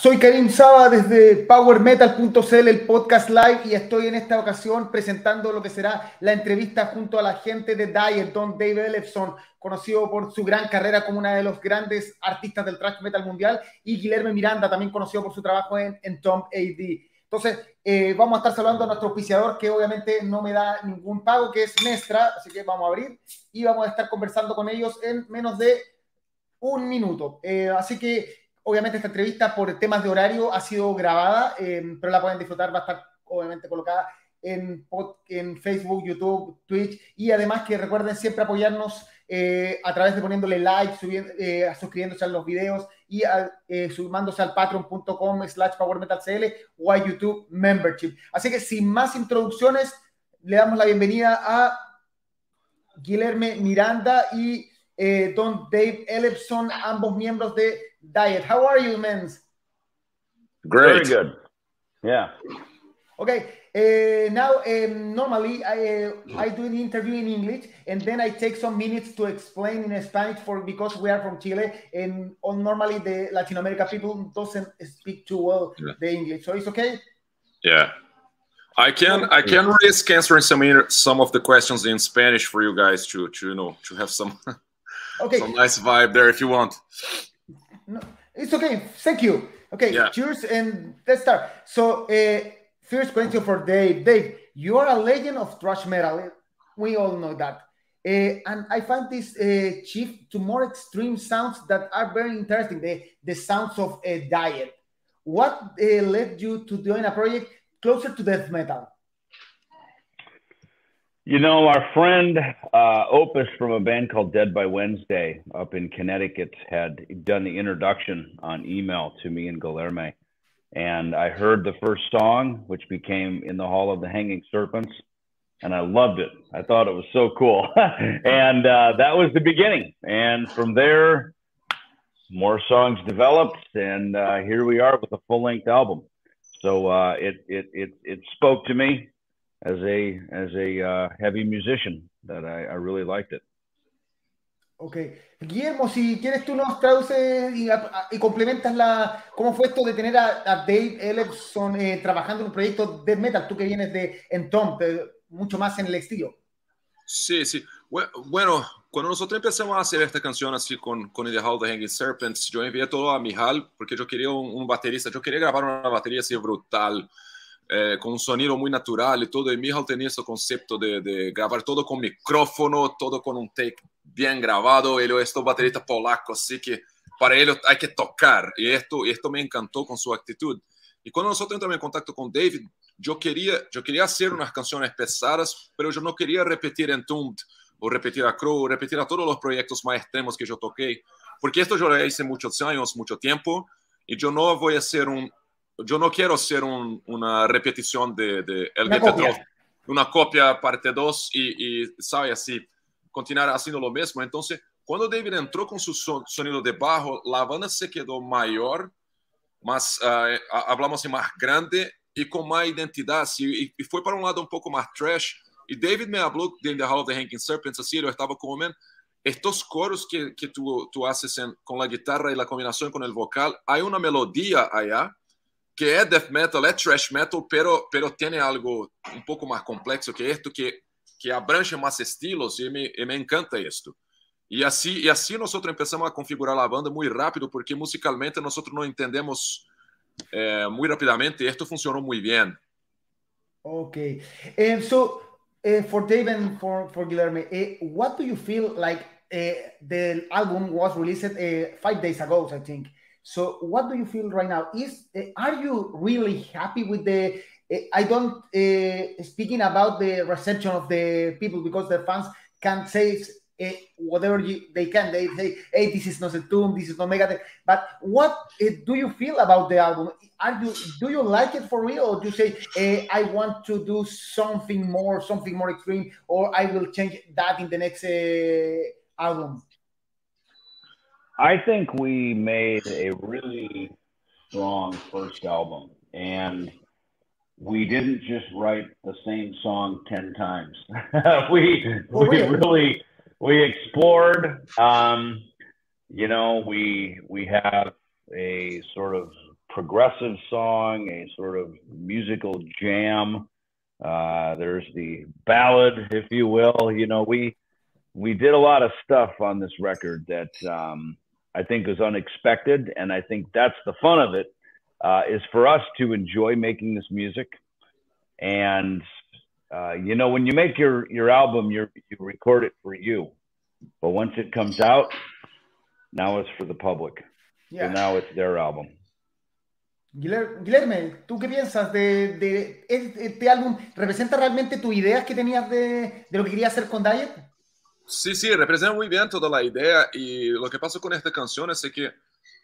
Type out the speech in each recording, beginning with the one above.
Soy Karim Saba desde PowerMetal.cl, el podcast live, y estoy en esta ocasión presentando lo que será la entrevista junto a la gente de Diet, Don Dave Ellefson, conocido por su gran carrera como uno de los grandes artistas del thrash metal mundial, y Guillermo Miranda, también conocido por su trabajo en, en Tom AD. Entonces, eh, vamos a estar saludando a nuestro auspiciador, que obviamente no me da ningún pago, que es Mestra, así que vamos a abrir y vamos a estar conversando con ellos en menos de un minuto. Eh, así que Obviamente esta entrevista por temas de horario ha sido grabada, eh, pero la pueden disfrutar, va a estar obviamente colocada en, Facebook, YouTube, Twitch y además que recuerden siempre apoyarnos eh, a través de poniéndole like, subiendo, eh, suscribiéndose a los videos y sumándose al patreon.com slash powermetalcl o a YouTube Membership. Así que sin más introducciones, le damos la bienvenida a Guillermo Miranda y Don Dave Ellefson, ambos miembros de Dieth. How are you, Mens? Great. Very good. Yeah. Okay. Uh, now, um, normally I uh, I do the interview in English, and then I take some minutes to explain in Spanish for because we are from Chile, and on normally the Latin America people doesn't speak too well yeah. the English, so it's okay. Yeah. I can I can risk answering some some of the questions in Spanish for you guys to to you know to have some okay. some nice vibe there if you want. No, it's okay. Thank you. Okay, yeah. cheers and let's start. So, uh, first question for Dave. Dave, you are a legend of thrash metal. We all know that. Uh, and I find this uh, shift to more extreme sounds that are very interesting. The, the sounds of a Dieth. What uh, led you to doing a project closer to death metal? You know, our friend uh, Opus from a band called Dead by Wednesday up in Connecticut had done the introduction on email to me and Guillermo. And I heard the first song, which became In the Hall of the Hanging Serpents. And I loved it. I thought it was so cool. and uh, that was the beginning. And from there, more songs developed. And uh, here we are with a full length album. So uh, it, it, it, it spoke to me as a as a uh, heavy musician that I, I really liked it. Ok. Guillermo, si quieres tú nos traduces y, y, complementas la cómo fue esto de tener a, a Dave Ellefson eh, trabajando en un proyecto de metal, tú que vienes de Entom, mucho más en el estilo. Sí, sí. Bueno, cuando nosotros empezamos a hacer esta canción así con, con The Hall of the Hanging Serpents, yo envié todo a Mihal porque yo quería un, un baterista, yo quería grabar una batería así brutal, eh, con un sonido muy natural y todo. Y Mijal tenía ese concepto de, grabar todo con micrófono, todo con un take bien grabado. Él es baterista polaco, así que para él hay que tocar. Y esto, y esto me encantó con su actitud. Y cuando nosotros entramos en contacto con David, yo quería, yo quería hacer unas canciones pesadas, pero yo no quería repetir en Entombed o repetir a Crow, o repetir a todos los proyectos más extremos que yo toqué, porque esto yo lo hice muchos años, mucho tiempo, y yo no voy a hacer un, yo no quiero ser un, una repetición de, de El una copia. una copia parte 2 y, y, sabe, así, continuar haciendo lo mismo. Entonces, cuando David entró con su sonido de bajo, la banda se quedó mayor, más, uh, hablamos de más grande y con más identidad, así, y, fue para un lado un poco más trash. Y David me habló de The Hall of the Hanging Serpents, así, yo estaba como, man, estos coros que, que tú, tú haces en, con la guitarra y la combinación con el vocal, hay una melodía allá que é death metal, é thrash metal, pero, pero tiene algo um pouco mais complexo que isto, que, que abrange mais estilos, e me, e me encanta isto. E assim, e assim nós começamos a configurar a banda muito rápido, porque musicalmente nós não entendemos eh, muito rapidamente, isto funcionou muito bem. Okay. And so, uh, for Dave and for, for Guilherme, uh, what do you feel like uh, the album was released five days ago, I think? So, what do you feel right now? Is uh, are you really happy with the? Uh, I don't uh, speaking about the reception of the people because the fans can say uh, whatever you, they can. They say, "Hey, this is not a tomb. This is not Megadeth." But what uh, do you feel about the album? Are you do you like it for real, or do you say, "I want to do something more, something more extreme," or I will change that in the next album? I think we made a really strong first album, and we didn't just write the same song ten times. we we really we explored. Um, you know, we we have a sort of progressive song, a sort of musical jam. Uh, there's the ballad, if you will. You know, we we did a lot of stuff on this record that um, I think was unexpected, and I think that's the fun of it. Uh, is for us to enjoy making this music, and uh, you know, when you make your your album, you you record it for you, but once it comes out, now it's for the public. Yeah. So now it's their album. Guillermo, ¿tú qué piensas de, de, este álbum? ¿Representa realmente tus ideas que tenías de, de, lo que querías hacer con Dieth? Sí, sí, representa muy bien toda la idea y lo que pasa con esta canción es que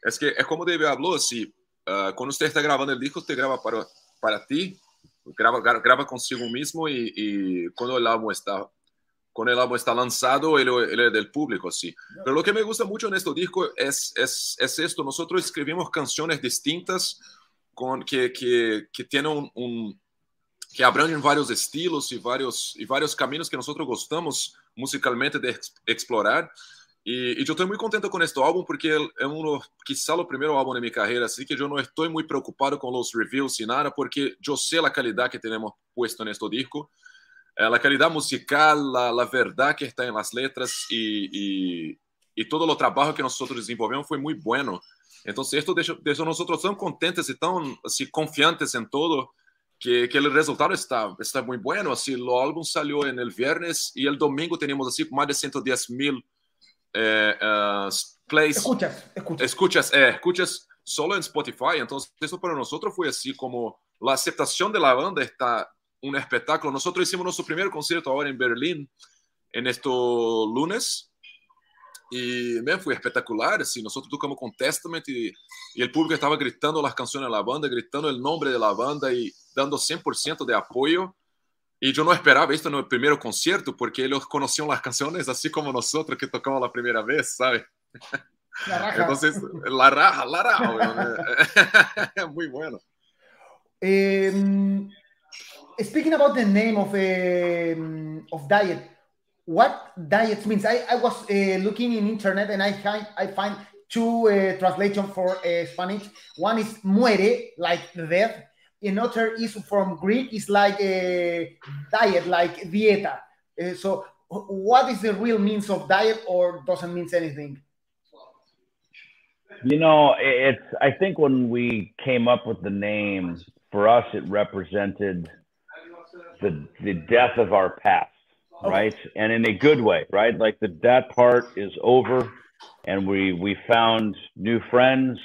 es, que, es como David habló, si uh, cuando usted está grabando el disco, usted graba para, para ti, graba, graba consigo mismo y, y cuando el álbum está con el álbum está lanzado, él, es del público, sí. Pero lo que me gusta mucho en este disco es, es, es esto, nosotros escribimos canciones distintas con, que, que, que tienen un, un, que abrangem vários estilos e vários e vários caminhos que nós gostamos musicalmente de explorar. E, e eu estou muito contente com este álbum porque é um, quizá o primeiro álbum da minha carreira, assim que eu não estou muito preocupado com os reviews e nada, porque eu sei a qualidade que temos puesto neste disco. Eh, la calidad musical, la, la, verdad que está en las letras y, y, y, todo el trabajo que nosotros desenvolvemos fue muy bueno. Entonces, esto deixa, deixa nosotros tan contentes y tan así, confiantes en todo que, que, el resultado está, está muy bueno. Así, el álbum salió en el viernes y el domingo tenemos así más de 110 mil eh, uh, plays. Escuchas, escuchas. Escuchas, eh, escuchas solo en Spotify. Entonces, eso para nosotros fue así como la aceptación de la banda está un espectáculo. Nosotros hicimos nuestro primer concierto ahora en Berlín, en estos lunes, y me fue espectacular. Así, nosotros tocamos con Testament y, y, el público estaba gritando las canciones de la banda, gritando el nombre de la banda y dando 100% de apoyo. Y yo no esperaba esto en el primer concierto, porque ellos conocían las canciones así como nosotros que tocamos la primera vez, ¿sabes? La raja. Entonces, la raja, la raja. Muy bueno. Eh, speaking about the name of um, of diet, what Dieth means? I, I was uh, looking in internet and I find I find two uh, translations for uh, Spanish. One is muere, like death. Another is from Greek, is like a diet, like dieta. Uh, so, what is the real means of Dieth, or doesn't mean anything? You know, it's. I think when we came up with the name, for us, it represented the the death of our past, right? And in a good way, right? Like the that part is over, and we we found new friends,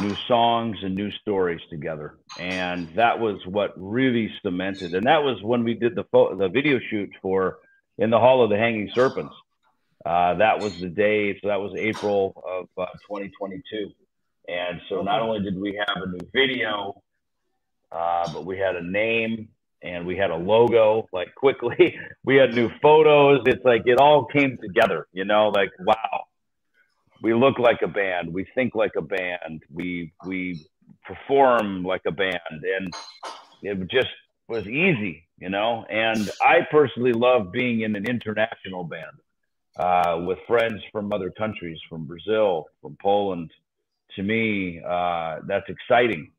new songs, and new stories together, and that was what really cemented. And that was when we did the pho- the video shoot for in the Hall of the Hanging Serpents. Uh, that was the day. So that was April of uh, 2022. And so not only did we have a new video, uh, but we had a name and we had a logo like quickly. We had new photos. It's like it all came together you know like wow. We look like a band. We think like a band. We we perform like a band. And it just was easy you know? And i personally love being in an international band uh, with friends from other countries from brazil from poland. To me uh, that's exciting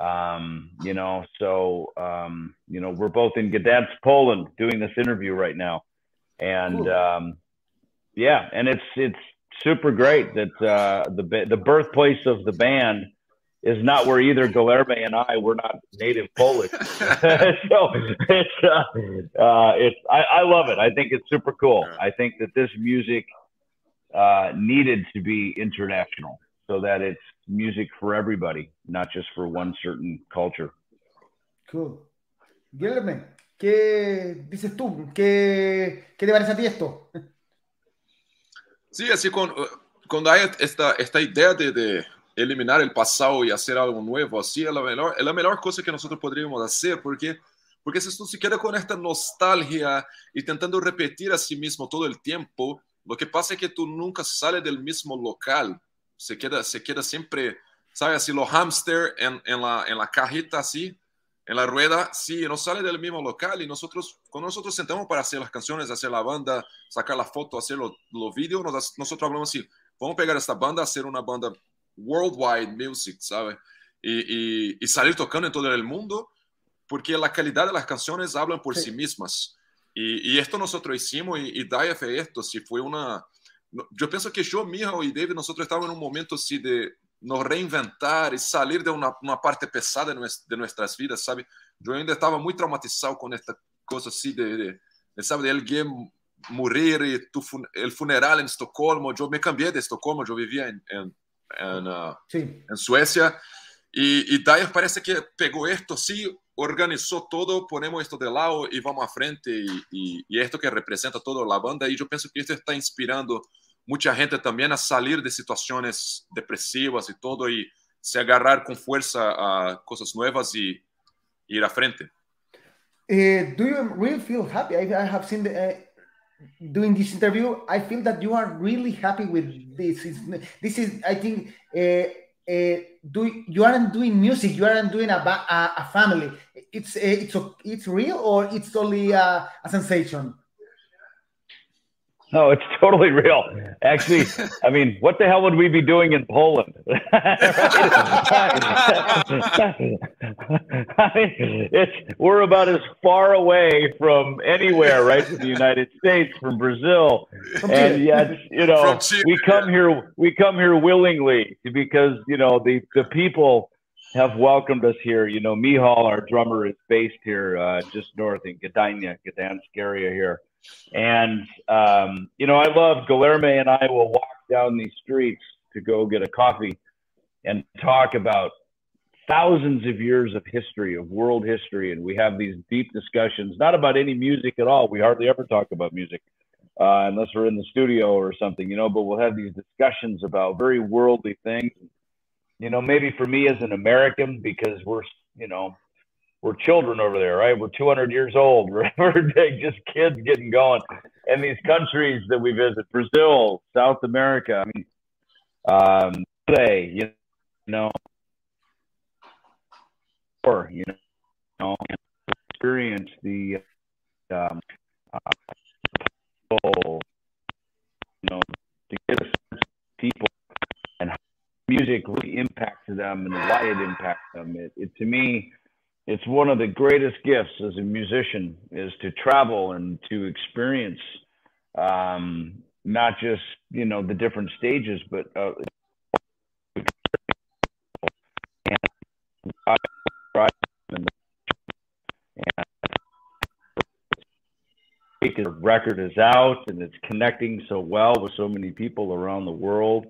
um, you know, so um, you know, we're both in Gdansk, Poland, doing this interview right now, and cool. um, yeah, and it's it's super great that uh, the the birthplace of the band is not where either Guilherme and I were not native Polish. so it's uh, uh, it's I, I love it. I think it's super cool. I think that this music uh, needed to be international so that it's music for everybody, not just for one certain culture. Cool. Guillermo, ¿qué dices tú? ¿Qué, qué te parece a ti esto? Sí, así con, cuando hay esta, esta idea de, de, eliminar el pasado y hacer algo nuevo, así es la mejor, es la mejor cosa que nosotros podríamos hacer, porque, porque si tú se queda con esta nostalgia y intentando repetir a sí mismo todo el tiempo, lo que pasa es que tú nunca sales del mismo local. Se queda, se queda siempre, ¿sabes? Así los hamster en, en, la, en la cajita así, en la rueda, sí, no sale del mismo local y nosotros, cuando nosotros sentamos para hacer las canciones, hacer la banda, sacar la foto, hacer los lo vídeos, nosotros hablamos así, vamos a pegar esta banda, hacer una banda worldwide music, ¿sabes? y, y, salir tocando en todo el mundo, porque la calidad de las canciones hablan por sí, sí mismas. Y, y, esto nosotros hicimos, y, y Dive esto, si fue una... eu penso que eu, Michal e David, nós estávamos em um momento assim de nos reinventar e sair de uma, uma parte pesada de nossas vidas, sabe? Eu ainda estava muito traumatizado com esta coisa assim de, de, de sabe, de alguém morrer e o fun funeral em Estocolmo. Eu me cambiei de Estocolmo, eu vivia em, em, em, uh, ah, em Suécia. E, e daí parece que pegou esto, sim, organizou todo, ponemos isto de lado e vamos à frente. E, e, e esto que representa toda a banda. E eu penso que isso está inspirando mucha gente también a salir de situaciones depresivas y todo y se agarrar con fuerza a cosas nuevas y ir a frente. Uh, do you really feel happy? I, I have seen uh, doing this interview. I feel that you are really happy with this. This is, I think, uh, do you aren't doing music. You aren't doing a, a, a family. It's it's it's real or it's only a sensation. No, it's totally real. Actually, I mean, what the hell would we be doing in Poland? I mean, it's we're about as far away from anywhere, right? From the United States, from Brazil, and yet, you know, we come here, we come here willingly because you know the the people have welcomed us here. You know, Mihal, our drummer, is based here, uh, just north in Gdańsk, Gdansk area here and, um, you know, I love Guilherme and I will walk down these streets to go get a coffee and talk about thousands of years of history, of world history. And we have these deep discussions, not about any music at all. We hardly ever talk about music. Uh, unless we're in the studio or something, you know, but we'll have these discussions about very worldly things. You know, maybe for me as an American, because we're, you know, we're children over there, right? We're 200 years old. We're, just kids getting going. And these countries that we visit, Brazil, South America, I mean, um, today, you know, or, you know, experience the, um, uh, you know, to get a sense of people and how music really impacts them and why it impacts them. It, it to me, it's one of the greatest gifts as a musician is to travel and to experience um, not just you know the different stages but uh, the record is out and it's connecting so well with so many people around the world.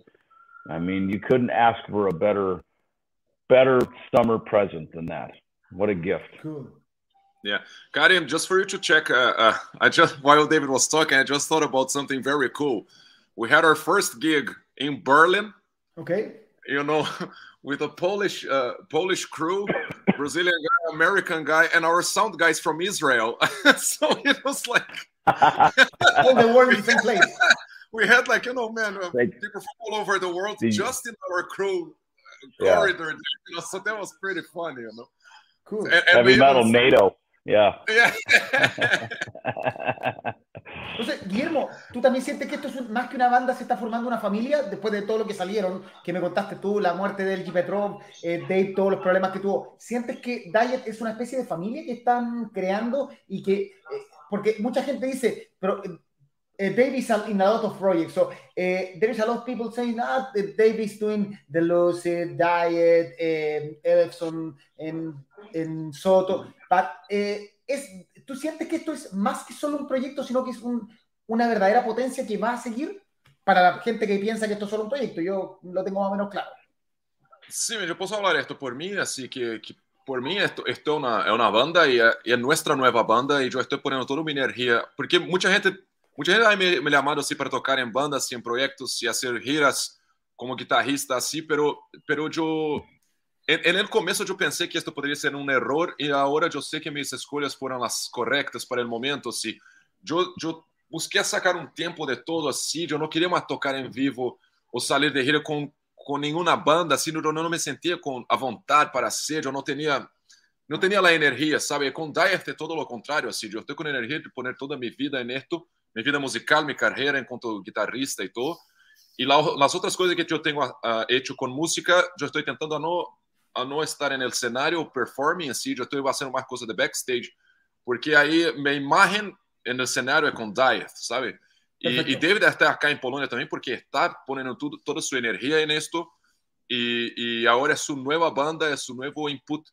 I mean, you couldn't ask for a better better summer present than that. What a gift. Cool. Yeah, Karim, just for you to check, uh, uh, I just while David was talking, I just thought about something very cool. We had our first gig in Berlin. Okay. You know, with a Polish uh, Polish crew, Brazilian guy, American guy, and our sound guys from Israel. so it was like all the world in the same place. We had like you know, man, uh, like, people from all over the world the, just in our crew uh, corridor. You know, so that was pretty funny, you know. Cool. And, and Heavy metal was... NATO. Yeah. yeah. Entonces, Guillermo, ¿tú también sientes que esto es más que una banda, se está formando una familia después de todo lo que salieron, que me contaste tú, la muerte de Elgi Petrov, eh, Dave, todos los problemas que tuvo? ¿Sientes que Diet es una especie de familia que están creando y que, eh, porque mucha gente dice, pero eh, uh, Dave is in a lot of projects. So uh, there is a lot of people saying, ah, Dave is doing the Lucid Diet, um, Elefson, and, and Soto. Uh, es, ¿tú sientes que esto es más que solo un proyecto, sino que es un, una verdadera potencia que va a seguir para la gente que piensa que esto es solo un proyecto? Yo lo tengo más o menos claro. Sí, yo puedo hablar esto por mí, así que, que por mí esto, esto es, una, es una banda y, y es nuestra nueva banda y yo estoy poniendo toda mi energía, porque mucha gente Mucha gente me, me llamado así para tocar en bandas, en proyectos y hacer giras como guitarrista así, pero, pero yo, É, é no começo eu pensei que isto poderia ser um erro, e agora eu sei que minhas escolhas foram as corretas para o momento. Se eu, eu busquei sacar um tempo de todo assim, eu não queria mais tocar em vivo ou sair de rio com com nenhuma banda, assim, eu não me sentia com a vontade para ser, eu não tinha não tinha a energia, sabe? Com Dyer é todo o contrário, assim, eu estou com energia de pôr toda a minha vida nisto, minha vida musical, minha carreira enquanto guitarrista e tudo. E lá, as outras coisas que eu tenho ah, ah, uh, feito com música, eu estou tentando não a no estar en el escenario, performing así, yo estoy haciendo más cosas de backstage, porque ahí mi imagen en el escenario es con Dieth, ¿sabe? Y, y, debe de estar acá en Polonia también porque está poniendo toda su energía en esto y, ahora es su nueva banda, es su nuevo input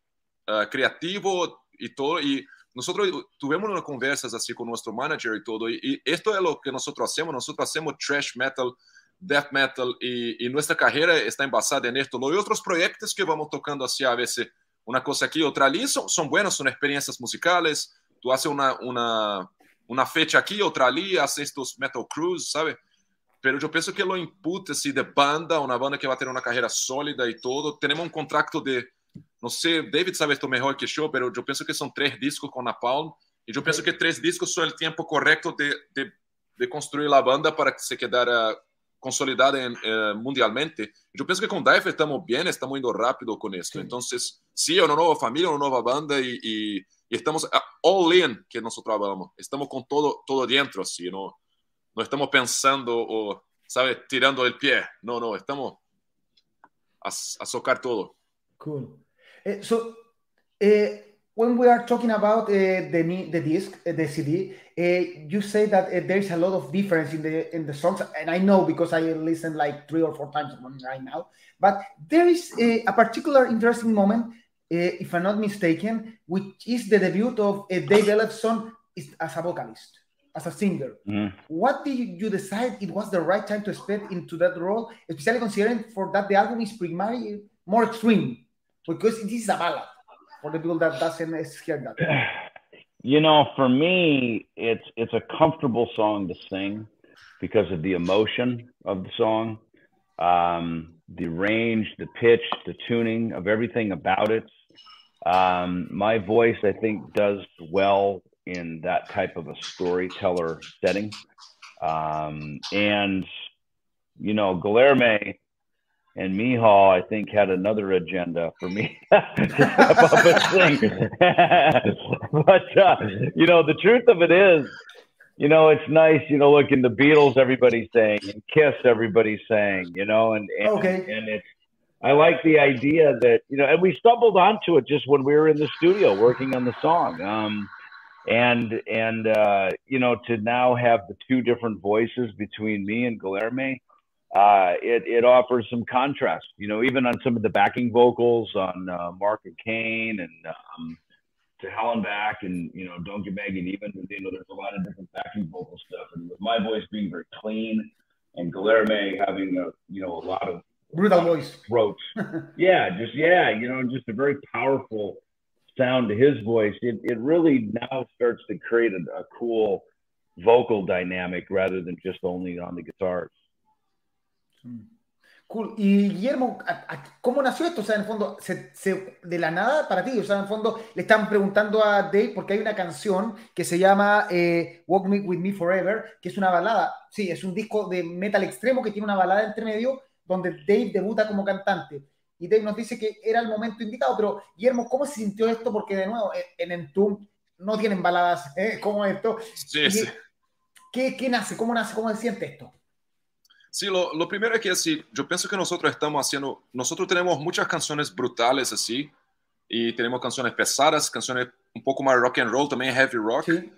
ah, creativo y todo. Y nosotros tuvimos conversas así con nuestro manager y todo. Y, esto es lo que nosotros hacemos, nosotros hacemos trash metal death metal e e nossa carreira está embasada em esto. Los outros projetos que vamos tocando assim a vezes uma coisa aqui outra ali são são buenos, são experiências musicales. tu haces uma uma uma fecha aqui outra ali haces estos metal cruise, sabe? Pero eu penso que o input si de banda, uma banda que vai ter uma carreira sólida e todo. temos um contrato de, não sei David sabe esto melhor que show, pero eu penso que são três discos con Napalm. e eu penso que três discos são o tempo correto de, de, de construir a banda para que se quedara consolidada en, eh, mundialmente. Yo pienso que con Dive estamos bien, estamos indo rápido con esto. Sí. Entonces, sí, una nueva familia, una nueva banda y, y, y estamos ah, all in que nosotros trabajamos. Estamos con todo, todo dentro, así, no, no estamos pensando o, ¿sabes?, tirando el pie. No, no, estamos a, a socar todo. Cool. Eh, so, eh... when we are talking about uh, the the disc, eh, the CD, eh, you say that there is a lot of difference in the in the songs, and I know because I listened like three or four times right now. But there is a, a particular interesting moment, if I'm not mistaken, which is the debut of Dave Ellefson as a vocalist as a singer. Mm. What did you decide it was the right time to step into that role, especially considering for that the album is primarily more extreme because it is a ballad for the people that doesn't hear that. You know, for me, it's it's a comfortable song to sing because of the emotion of the song, um, the range, the pitch, the tuning of everything about it. Um, my voice, I think, does well in that type of a storyteller setting. Um, and, you know, Guilherme and Mihal, I think, had another agenda for me to step up and sing. but, uh, you know, the truth of it is, you know, it's nice, you know, look in the Beatles, everybody's saying, and Kiss, everybody's saying, you know, and, and, okay. and it's, I like the idea that, you know, and we stumbled onto it just when we were in the studio working on the song. Um, and and uh, you know to now have the two different voices between me and Guilherme, uh, it it offers some contrast. You know, even on some of the backing vocals on uh, Mark and Cain and um, to Hell and Back and you know Don't Get and even you know there's a lot of different backing vocal stuff and with my voice being very clean and Guilherme having a you know a lot of brutal voice throat yeah just yeah you know just a very powerful sound to his voice, it, it really now starts to create a, a cool vocal dynamic rather than just only on the guitars. Hmm. Cool. Y Guillermo, ¿cómo nació esto? O sea, en el fondo, se, se, de la nada para ti. O sea, en el fondo, le están preguntando a Dave porque hay una canción que se llama eh, Walk Me With Me Forever, que es una balada. Sí, es un disco de metal extremo que tiene una balada entre medio donde Dave debuta como cantante y Dave nos dice que era el momento indicado, pero Guillermo, ¿cómo se sintió esto? Porque de nuevo, en Entum no tienen baladas ¿eh? como esto. Sí, sí. ¿qué, ¿Qué, nace? ¿Cómo nace? ¿Cómo se siente esto? Sí, lo, lo, primero es que así, yo pienso que nosotros estamos haciendo, nosotros tenemos muchas canciones brutales así, y tenemos canciones pesadas, canciones un poco más rock and roll, también heavy rock, sí.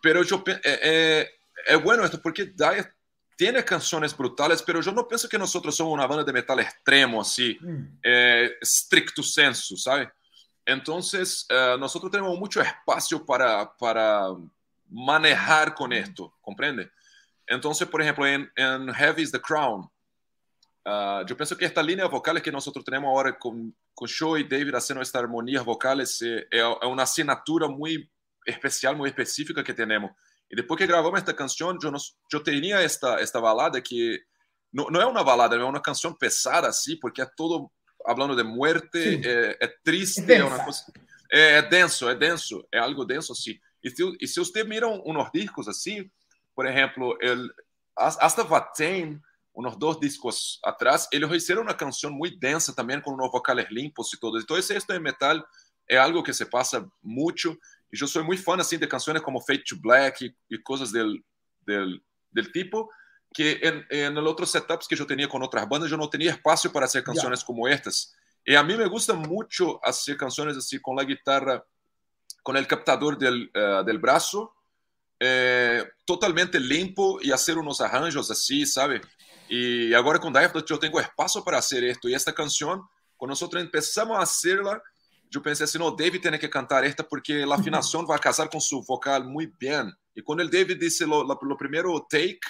pero yo, eh, eh, es bueno esto porque Diet tiene canciones brutales, pero yo no pienso que nosotros somos una banda de metal extremo, así, mm. eh, stricto sensu, ¿sabe? Entonces, eh, nosotros tenemos mucho espacio para, para manejar con esto, ¿comprende? Entonces, por ejemplo, en, en Heavy is the Crown, uh, yo pienso que esta línea vocal que nosotros tenemos ahora con, con Show y David haciendo esta armonía vocales eh, es una asignatura muy especial, muy específica que tenemos. E depois que gravamos esta canção, eu, eu tinha esta, esta balada que não, não é uma balada, é uma canção pesada, assim, porque é todo falando de muerte, é, é, triste, é, uma coisa, é, é, denso, é denso, é algo denso, assim. E se, e se você mira uns discos assim, por exemplo ele até Vatem, uns dois discos atrás, ele hicieron uma canção muito densa también con unos vocales limpos y todo. Entonces esto é metal é algo que se passa muito e eu sou muito fã assim de canções como Fate to Black e coisas del, del, del, tipo que em outros setups que eu tinha com outras bandas eu não tinha espaço para ser canções yeah. como estas. e a mim me gusta muito ser canções assim, com a guitarra, com o captador del, uh, braço é, totalmente limpo e fazer uns arranjos assim, sabe? E agora com Dive eu tenho espaço para fazer isso E esta canção, quando nós começamos a fazê-la, eu pensei assim, o David tem que cantar esta porque a afinação vai casar com seu vocal muito bem. E quando o David disse o primeiro take,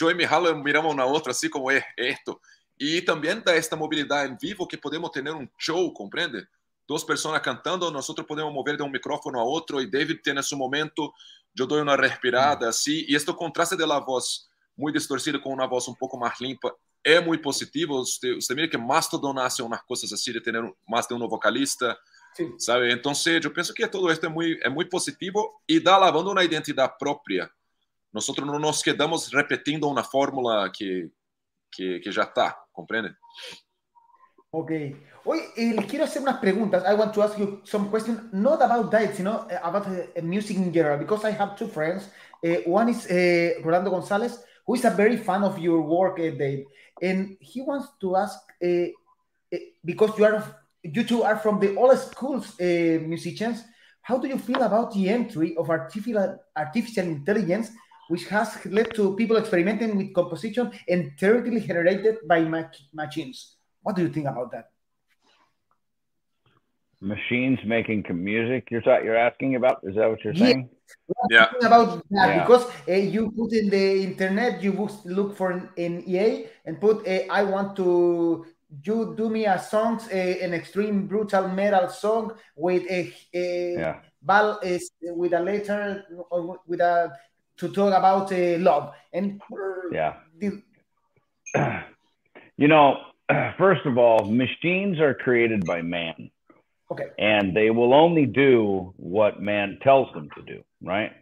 eu e Mihala miramos na outra assim como é isto. E também dá esta mobilidade em vivo que podemos ter um show, compreende? Duas pessoas cantando, nós podemos mover de um microfone a outro e David tem nesse momento eu dou uma respirada hum. assim e este contraste de voz muito distorcida com uma voz um pouco mais limpa é muito positivo. Você, você mira que Mastodon nasce umas coisas assim de ter mais de um vocalista, Sim. sabe? Então, eu penso que todo isso é muito, é muito positivo e dá lavando uma identidade própria. Nós não nos quedamos repetindo uma fórmula que, que, que já está, compreende? Ok. Hoy eh, quiero hacer unas preguntas. I want to ask you some questions, not about Dieth, sino eh, about uh, music in general, because I have two friends. Uh, one is uh, Rolando González, who is a very fan of your work, Dave. And he wants to ask, because you are you two are from the old schools musicians, how do you feel about the entry of artificial artificial intelligence which has led to people experimenting with composition entirely generated by mach machines. What do you think about that? Machines making music. You're you're asking about? Is that what you're saying? Yeah. About that yeah. because uh, you put in the internet, you look for an, an EA and put, uh, "I want to you do me a song, uh, an extreme brutal metal song with a, a yeah. ball, is with a letter with a to talk about uh, love and yeah the... you know first of all machines are created by man. Okay. And they will only do what man tells them to do right?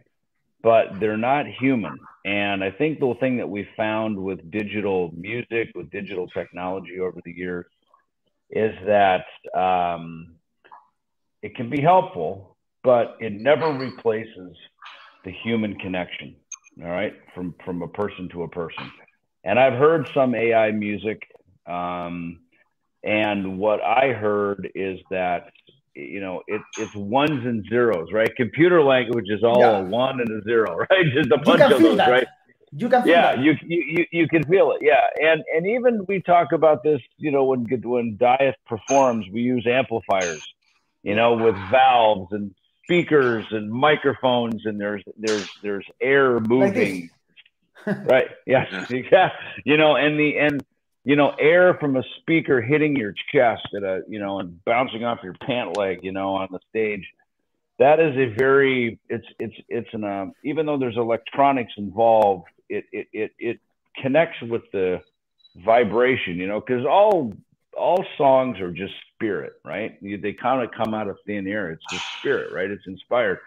But they're not human. And i think the thing that we found with digital music with digital technology over the years is that um, it can be helpful but it never replaces the human connection all right from from a person to a person. And i've heard some ai music um, and what i heard is that you know it, it's ones and zeros right? Computer language is all yeah. a one and a zero right? Just a bunch of those that. right? You can yeah that. you, you you can feel it yeah. And and even we talk about this you know when when Dieth performs we use amplifiers you know with valves and speakers and microphones and there's there's there's air moving. Like right yeah. yeah. You know and the and you know air from a speaker hitting your chest at a you know and bouncing off your pant leg you know on the stage that is a very it's it's it's an um, even though there's electronics involved it it it, it connects with the vibration you know because all all songs are just spirit, right? They kind of come out of thin air. It's just spirit, right? It's inspired.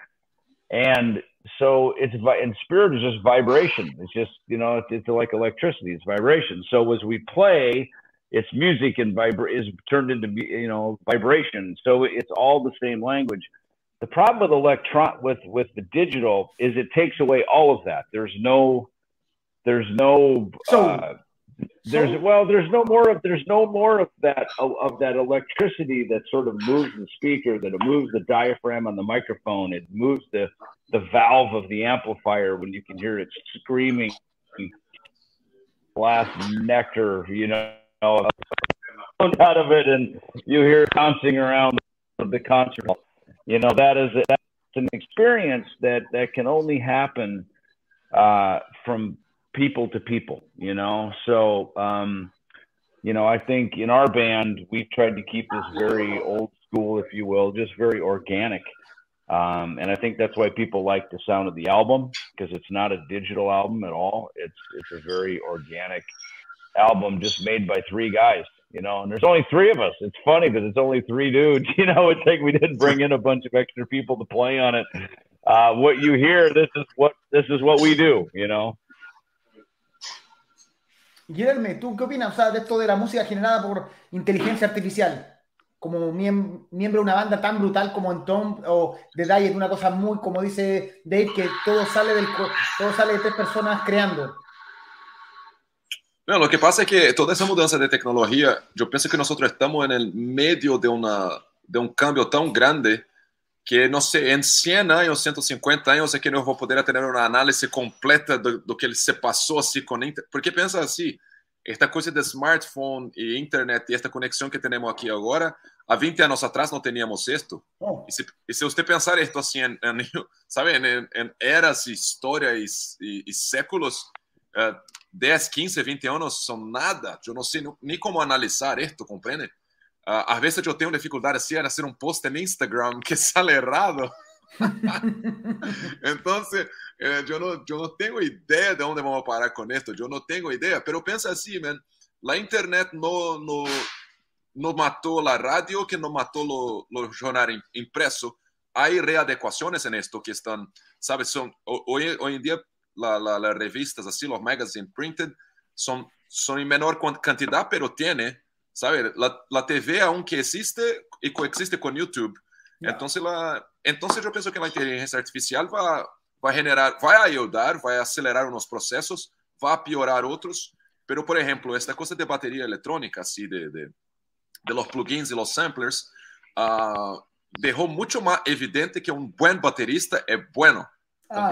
And so it's and spirit is just vibration. It's just you know it's, it's like electricity. It's vibration. So as we play, it's music and vibra- is turned into you know vibration. So it's all the same language. The problem with electron with with the digital is it takes away all of that. There's no there's no so uh, there's so, well there's no more of there's no more of that of, of, that electricity that sort of moves the speaker that it moves the diaphragm on the microphone it moves the the valve of the amplifier when you can hear it screaming glass nectar you know out of it and you hear it bouncing around the concert hall. you know that is that's an experience that that can only happen uh, from people to people, you know. So, um, you know, I think in our band we've tried to keep this very old school, if you will, just very organic. Um, and I think that's why people like the sound of the album because it's not a digital album at all. It's it's a very organic album just made by three guys, you know. And there's only three of us. It's funny that it's only three dudes. You know, it's like we didn't bring in a bunch of extra people to play on it. Uh, what you hear, this is what this is what we do. You know. Guillermo, ¿tú qué opinas o sea, de esto de la música generada por inteligencia artificial? Como miembro de una banda tan brutal como en Tom o de Diet, una cosa muy, como dice Dave, que todo sale, del, todo sale de tres personas creando. Não, lo que pasa es que toda esa mudanza de tecnología, yo pienso que nosotros estamos en el medio de, una, de un cambio tan grande que não sei, em 100 anos, 150 anos, é que não vou poder ter uma análise completa do, do que ele se passou assim com porque pensa assim, esta coisa de smartphone e internet e esta conexão que temos aqui agora, há 20 anos atrás não tínhamos isto. Oh. E, se, e se você pensar isto assim, em, em sabe, em, em, eras, história e, e, e séculos, uh, 10, 15, 20 anos são nada. Eu não sei nem como analisar isto, compreende? Ah, uh, a veces eu tenho dificuldade assim, era ser um post no Instagram que é sale errado. então, assim, eh, não no, yo no tengo de onde vamos parar com isso. Eu não tenho ideia. Mas pensa assim, man. La internet não, não, no mató a radio, que não matou o jornal jornales há Hay readecuaciones esto que estão sabe são hoy, hoje em dia las la, revistas, assim os magazines printed, são são em menor quantidade, mas tiene ¿sabes? La, la TV aunque existe y coexiste con YouTube. Entonces, la, entonces yo pienso que la inteligencia artificial va, va a generar, va a ayudar, va a acelerar unos procesos, va a piorar otros. Pero, por ejemplo, esta cosa de batería electrónica, así, de, de, de los plugins y los samplers, uh, dejó mucho más evidente que un buen baterista es bueno. Ah,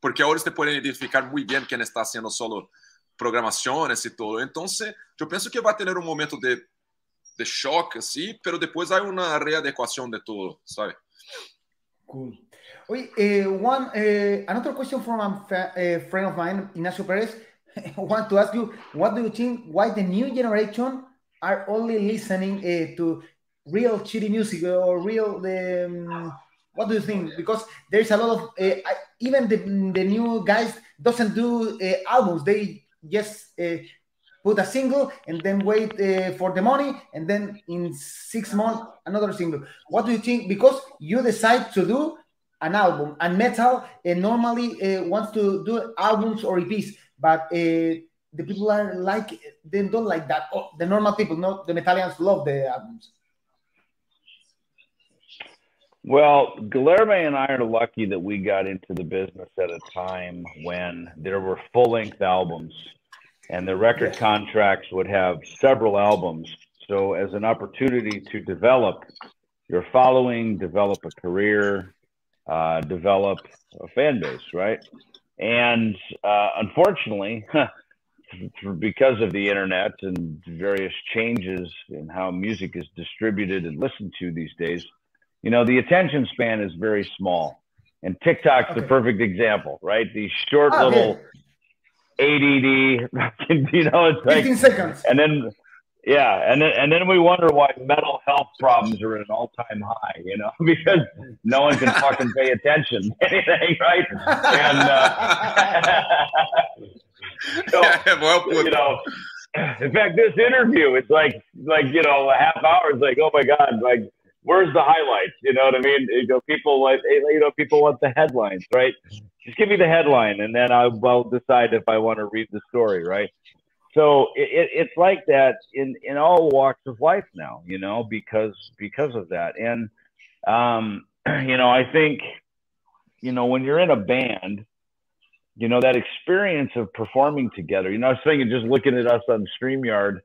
Porque ahora usted puede identificar muy bien quién está haciendo solo programaciones y todo. Entonces, yo pienso que va a tener un momento de, de shock, así, pero después hay una readecuación de todo, ¿sabe? Cool. Oye, uh, one, uh, another question from a uh, friend of mine, Ignacio Perez. I want to ask you, what do you think, why the new generation are only listening to real shitty music or real... Um, what do you think? Because there's a lot of uh, even the, the new guys doesn't do albums. They just uh, put a single and then wait uh, for the money, and then in six months another single. What do you think? Because you decide to do an album, and metal uh, normally uh, wants to do albums or EPs, but the people are like they don't like that. Oh, the normal people, not the Metallians, love the albums. Well, Guilherme and I are lucky that we got into the business at a time when there were full length albums and the record contracts would have several albums. So, as an opportunity to develop your following, develop a career, uh, develop a fan base, right? And uh, unfortunately, because of the internet and various changes in how music is distributed and listened to these days, you know, the attention span is very small. And TikTok's okay. the perfect example, right? These short oh, little. ADD, you know, it's like 15 seconds. And then, yeah, and then and then we wonder why mental health problems are at an all-time high, you know, because no one can fucking pay attention to anything, right? And uh, so, well, you know, in fact, this interview, it's like like you know, a half hour. It's like, oh my god, like where's the highlights? You know what I mean? You know, people like you know people want the headlines, right? Just give me the headline, and then I will decide if I want to read the story, right? So it, it's like that in in all walks of life now, you know, because because of that, and um, you know, I think you know when you're in a band. You know, that experience of performing together. You know, I was thinking just looking at us on StreamYard,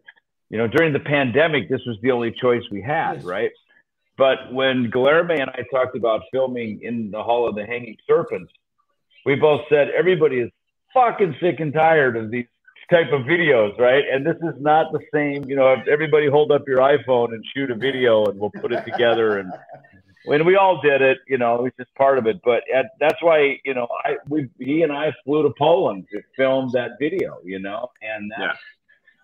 you know, during the pandemic, this was the only choice we had, yes. right? But when Guilherme and I talked about filming in the Hall of the Hanging Serpents, we both said everybody is fucking sick and tired of these type of videos, right? And this is not the same. You know, everybody hold up your iPhone and shoot a video, and we'll put it together. And when we all did it, you know, it was just part of it. But at, that's why, you know, I we he and I flew to Poland to film that video, you know, and that, yeah.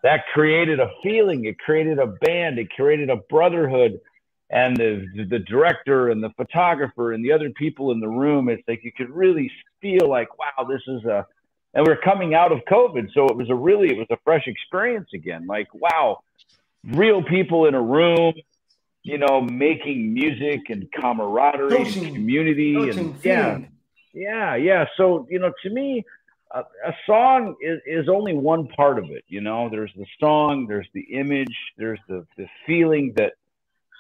that created a feeling. It created a band. It created a brotherhood and the the director and the photographer and the other people in the room it's like you could really feel like wow this is a and we're coming out of covid so it was a really it was a fresh experience again. Like wow real people in a room you know making music and camaraderie coaching, and community and yeah. yeah yeah. So you know to me a, a song is, is only one part of it you know? There's the song there's the image there's the the feeling that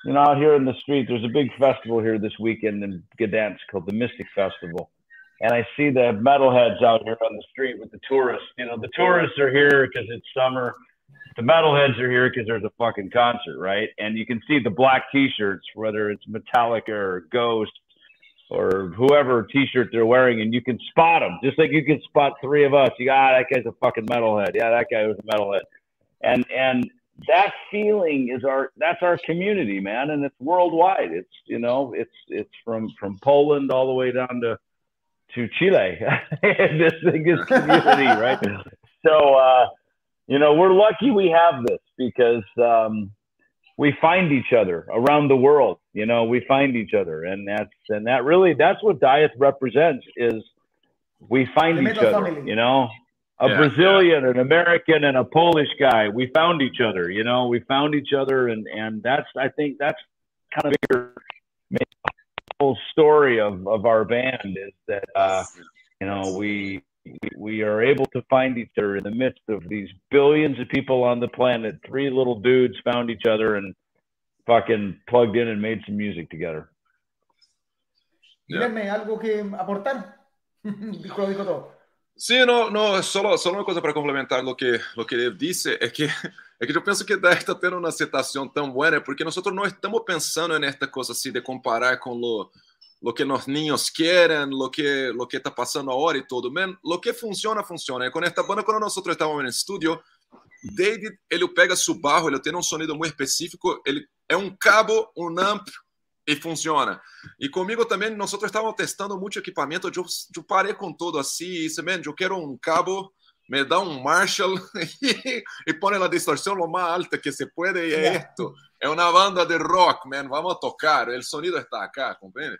you know, out here in the street, there's a big festival here this weekend in Gdansk called the Mystic Festival. And I see the metalheads out here on the street with the tourists. You know, the tourists are here because it's summer. The metalheads are here because there's a fucking concert, right? And you can see the black T-shirts, whether it's Metallica or Ghost or whoever T-shirt they're wearing, and you can spot them just like you can spot three of us. You got ah, that guy's a fucking metalhead. Yeah, that guy was a metalhead. And and that feeling is our that's our community, man, and it's worldwide. It's you know, it's it's from from Poland all the way down to to Chile. this thing is community, right? So uh, you know, we're lucky we have this because um, we find each other around the world. You know, we find each other, and that's and that really that's what Dieth represents is we find each other. Family. You know, a yeah, Brazilian, yeah. an American, and a Polish guy. We found each other. You know, we found each other, and and that's I think that's kind of bigger whole story of of our band is that uh, you know we we are able to find each other in the midst of these billions of people on the planet. Three little dudes found each other and fucking plugged in and made some music together. Guilherme, algo que aportar? dijo, dijo todo. No, no, solo, solo uma coisa para complementar o que, lo que ele disse é que é que eu penso que deve estar tendo uma aceitação tão boa, porque nós não estamos pensando nesta coisa assim de comparar com lo, lo que os niños querem, lo que lo que está passando agora e tudo, man, lo que funciona funciona. com esta banda quando nós estávamos no estúdio, David ele pega seu barro, ele tem um sonido muito específico, ele é um cabo, um amp e funciona. E comigo também, nós estávamos testando muito equipamento, eu, eu parei com tudo assim, disse, man, eu quero um cabo, me dá um Marshall e, e põe a distorção lo mais alta que se pode, e é isto. É uma banda de rock, man, vamos tocar, o sonido está acá, compreende?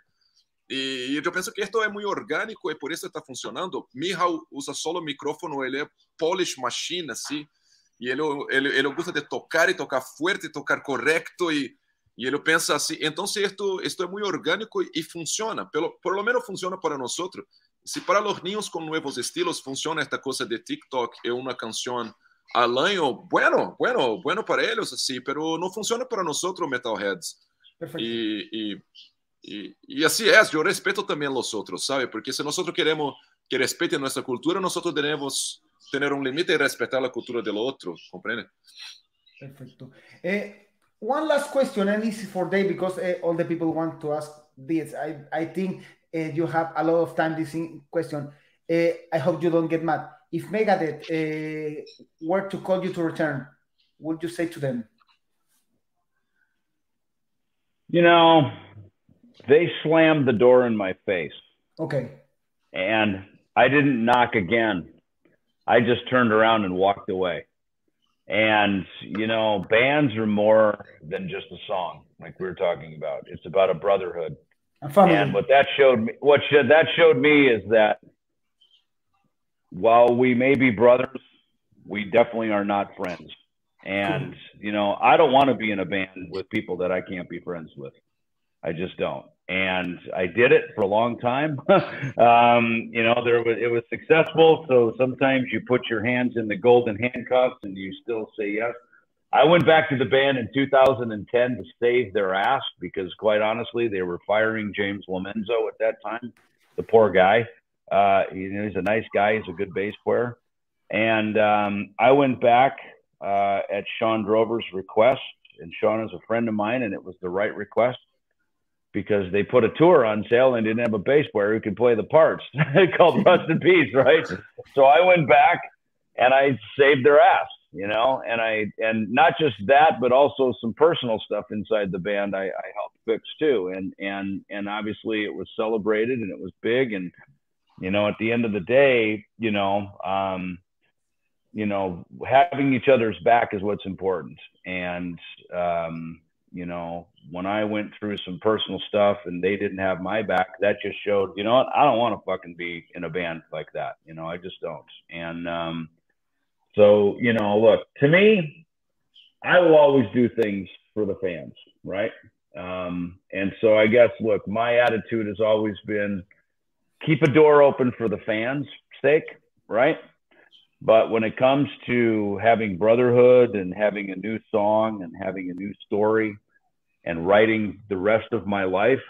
E, eu penso que isto é muito orgânico e por isso está funcionando. Mihal usa só o microfone, ele é polish machine, assim, e ele, ele, ele gosta de tocar e tocar forte, tocar correto e e ele pensa assim, então se isto, é muito orgânico e funciona, pelo, por lo menos funciona para nós. Se para os niños com novos estilos funciona esta coisa de TikTok e uma canção al año, bueno, bueno, bueno para eles, assim, pero não funciona para nós, metalheads. E, e, e, e, assim é, eu respeito também os outros, sabe? Porque se nós queremos que respeitem nossa cultura, nós devemos ter um limite e respeitar a cultura do outro, compreende? Perfeito. Eh, one last question, and easy for Dave because uh, all the people want to ask this. I, I think uh, you have a lot of time this question. Uh, I hope you don't get mad. If Megadeth uh, were to call you to return, would you say to them? You know, they slammed the door in my face. Okay. And I didn't knock again. I just turned around and walked away. And, you know, bands are more than just a song, like we were talking about. It's about a brotherhood. And what that showed me, what should, that showed me is that while we may be brothers, we definitely are not friends. And, you know, I don't want to be in a band with people that I can't be friends with. I just don't and I did it for a long time. um, you know, there was it was successful. So sometimes you put your hands in the golden handcuffs and you still say yes. I went back to the band in 2010 to save their ass because, quite honestly, they were firing James Lomenzo at that time. The poor guy. Uh, he's a nice guy. He's a good bass player. And um, I went back uh, at Shawn Drover's request, and Shawn is a friend of mine, and it was the right request because they put a tour on sale and didn't have a bass player who could play the parts called Rust in Peace, right? So I went back and I saved their ass, you know, and I and not just that, but also some personal stuff inside the band I, I helped fix too. And and and obviously it was celebrated and it was big and you know, at the end of the day, you know, um, you know, having each other's back is what's important. And um, you know, when I went through some personal stuff and they didn't have my back, that just showed, you know what, I don't want to fucking be in a band like that. You know, I just don't. And um, so, you know, look, to me, I will always do things for the fans, right? Um, and so I guess, look, my attitude has always been keep a door open for the fans' sake, right? But when it comes to having brotherhood and having a new song and having a new story and writing the rest of my life,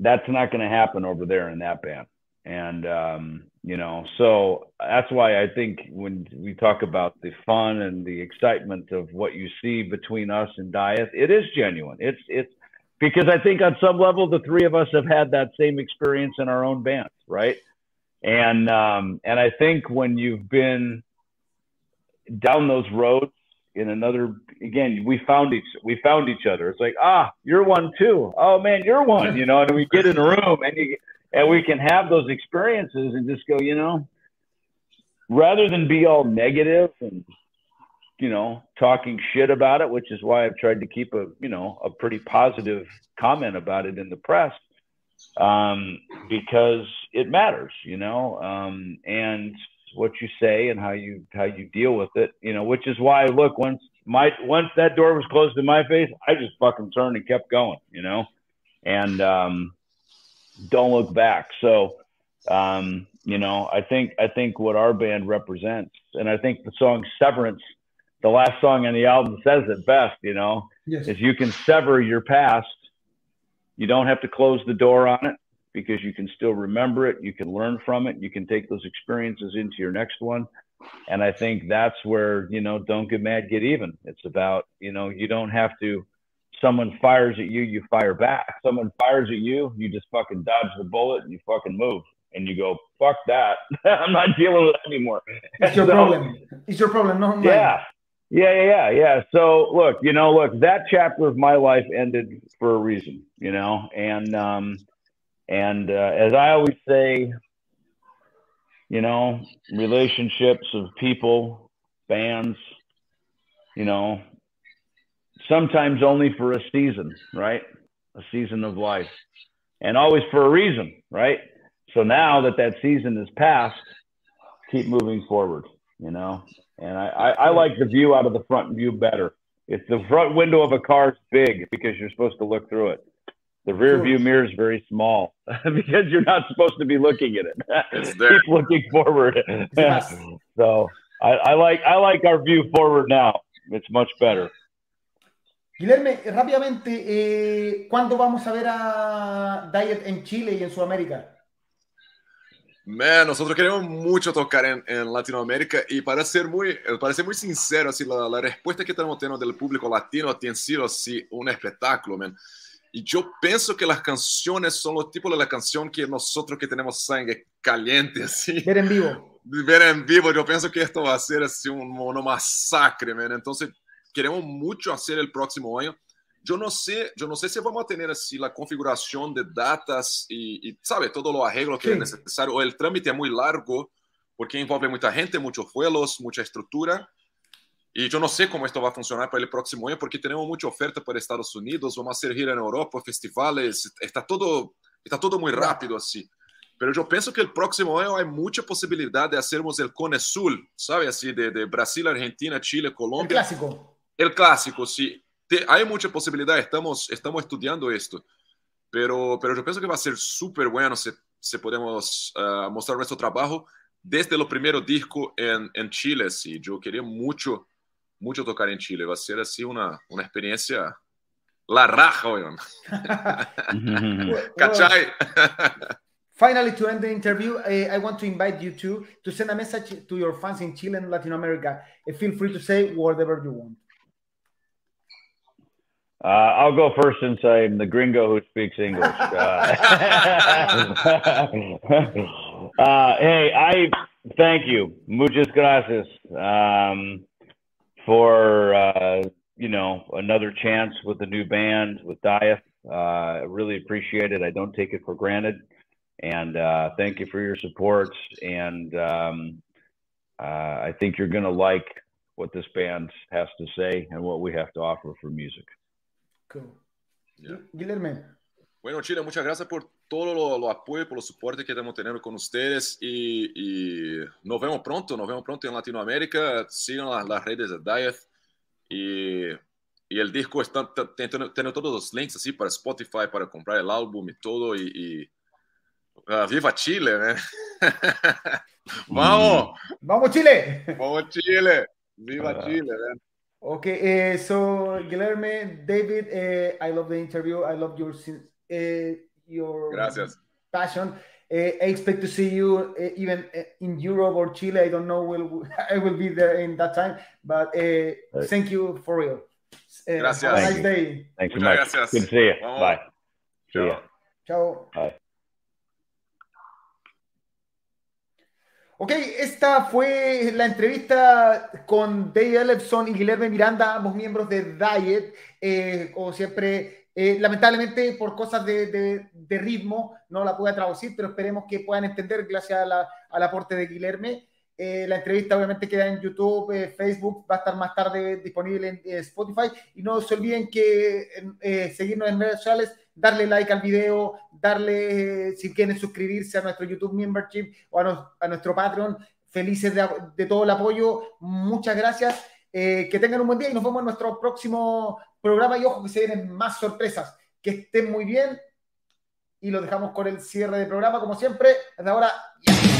that's not going to happen over there in that band. And, um, you know, so that's why I think when we talk about the fun and the excitement of what you see between us and Dieth, it is genuine. It's, it's because I think on some level, the three of us have had that same experience in our own bands, right? And, um, and I think when you've been down those roads in another again we found each we found each other. It's like ah you're one too. Oh man you're one you know and we get in a room and you and we can have those experiences and just go you know rather than be all negative and you know talking shit about it which is why i've tried to keep a you know a pretty positive comment about it in the press um because it matters you know um and what you say and how you how you deal with it. You know, which is why look once my once that door was closed in my face, I just fucking turned and kept going. You know, and um, don't look back. So. Um, you know, I think I think what our band represents, and I think the song "Severance," the last song on the album, says it best. You know, yes. is you can sever your past. You don't have to close the door on it because you can still remember it, you can learn from it, you can take those experiences into your next one. And I think that's where, you know, don't get mad, get even. It's about, you know, you don't have to, someone fires at you, you fire back. Someone fires at you, you just fucking dodge the bullet and you fucking move. And you go, fuck that. I'm not dealing with it anymore. It's your so, problem. It's your problem, no mine. Yeah. Yeah, yeah, yeah. So look, you know, look, that chapter of my life ended for a reason, you know, and um, and uh, as I always say, you know, relationships of people, bands, you know, sometimes only for a season, right? A season of life, and always for a reason, right? So now that that season is past, keep moving forward, you know. And I, I, I like the view out of the front view better. If the front window of a car is big because you're supposed to look through it the rear view mirror is very small because you're not supposed to be looking at it. Keep looking forward. so I, I, like I like our view forward now. It's much better. Guilherme, rápidamente, eh, ¿cuándo vamos a ver a Dieth en Chile y en Sudamérica? Man, nosotros queremos mucho tocar en, en, Latinoamérica y para ser muy, para ser muy sincero, así, la, la respuesta que estamos teniendo del público latino ha sido así, un espectáculo, man. Y yo pienso que las canciones son los tipos de la canción que nosotros que tenemos sangre caliente, así. Ver en vivo. Ver en vivo, yo pienso que esto va a ser así un, una masacre, man. Entonces, queremos mucho hacer el próximo año. Yo no sé, yo no sé si vamos a tener así la configuración de datas y, y sabe, todo lo arreglo que sí. es necesario. O el trámite es muy largo porque envolve mucha gente, muchos vuelos, mucha estructura. E eu não sei como isso vai funcionar para o próximo ano, porque temos muita oferta para Estados Unidos, vamos fazer gira na Europa, festivais, está todo, está todo muito rápido assim. Mas eu penso que o próximo ano há muita possibilidade de fazermos o Cone Sul, sabe, assim, de, de Brasil, Argentina, Chile, Colômbia. O clássico. O clássico, sim. Há muita possibilidade, estamos, estamos estudando isto. Pero, pero eu penso que vai ser super bueno se, se podemos uh, mostrar nosso trabalho desde o primeiro disco em, em Chile. Assim. Eu queria muito mucho tocar en Chile. Va a ser así una, una experiencia la raja, weón. ¿Cachai? Finally, to end the interview, uh, I want to invite you to to send a message to your fans in Chile and Latin America. Uh, feel free to say whatever you want. Uh, I'll go first since I'm the gringo who speaks English. Uh, uh, hey, I thank you. Muchas gracias. Um, for uh, you know another chance with the new band with Dieth. Uh, I really appreciate it. I don't take it for granted, and uh, thank you for your support. And um, uh, I think you're going to like what this band has to say and what we have to offer for music. Cool. Yeah. Guilherme. Bueno, Chile, muchas gracias por todo lo, lo, apoyo, por los soporte que estamos teniendo con ustedes y, y, nos vemos pronto, nos vemos pronto en Latinoamérica. Sigan las, las redes de Dieth y, y, el disco está, tiene, todos los links así para Spotify, para comprar el álbum y todo. Y, y uh, ¡Viva Chile! ¿eh? ¡Vamos! ¡Vamos Chile! ¡Vamos Chile! ¡Viva uh, Chile! Man. Okay, uh, so Guilherme, David, uh, I love the interview. I love your uh, your Gracias. passion. Uh, I expect to see you uh, even uh, in Europe or Chile. I don't know will I will be there in that time, but uh, Right. thank you for real. Uh, Gracias. Have a Thank nice you. day. Thanks so Muchas much. gracias. Good to see you. Vamos. Bye. See Chao. ya. Chao. Bye. Ok, esta fue la entrevista con Dave Ellefson y Guilherme Miranda, ambos miembros de Diet. Eh, como siempre, eh, lamentablemente por cosas de, de- de ritmo no la pude traducir, pero esperemos que puedan entender gracias a la- al aporte de Guilherme. Eh, la entrevista obviamente queda en YouTube, eh, Facebook, va a estar más tarde disponible en eh, Spotify. Y no se olviden que eh, seguirnos en redes sociales, darle like al video, darle, eh, si quieren suscribirse a nuestro YouTube Membership o a, nuestro Patreon. Felices de, todo el apoyo. Muchas gracias. Eh, que tengan un buen día y nos vemos en nuestro próximo programa. Y ojo que se vienen más sorpresas. Que estén muy bien. Y lo dejamos con el cierre del programa, como siempre. Hasta ahora. ya.